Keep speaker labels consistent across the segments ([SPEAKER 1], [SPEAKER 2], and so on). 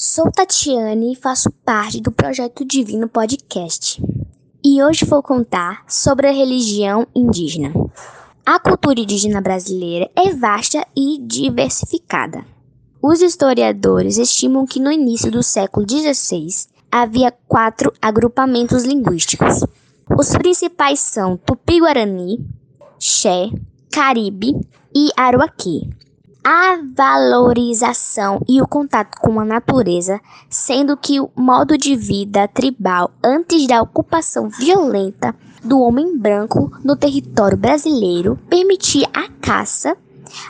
[SPEAKER 1] Sou Tatiane e faço parte do Projeto Divino Podcast. E hoje vou contar sobre a religião indígena. A cultura indígena brasileira é vasta e diversificada. Os historiadores estimam que no início do século XVI havia quatro agrupamentos linguísticos. Os principais são Tupi-Guarani, Xé, Caribe e Aruaqui a valorização e o contato com a natureza, sendo que o modo de vida tribal antes da ocupação violenta do homem branco no território brasileiro permitia a caça,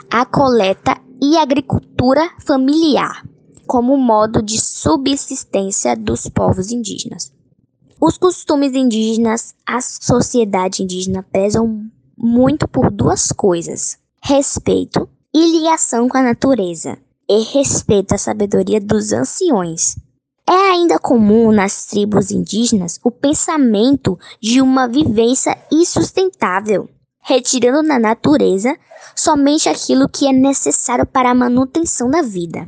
[SPEAKER 1] a coleta e a agricultura familiar como modo de subsistência dos povos indígenas. Os costumes indígenas, a sociedade indígena prezam muito por duas coisas: respeito e ligação com a natureza, e respeito à sabedoria dos anciões. É ainda comum nas tribos indígenas o pensamento de uma vivência insustentável, retirando da natureza somente aquilo que é necessário para a manutenção da vida.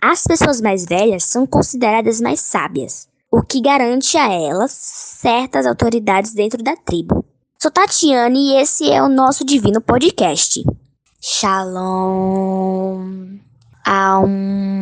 [SPEAKER 1] As pessoas mais velhas são consideradas mais sábias, o que garante a elas certas autoridades dentro da tribo. Sou Tatiane e esse é o nosso Divino Podcast. Shalom. Aum.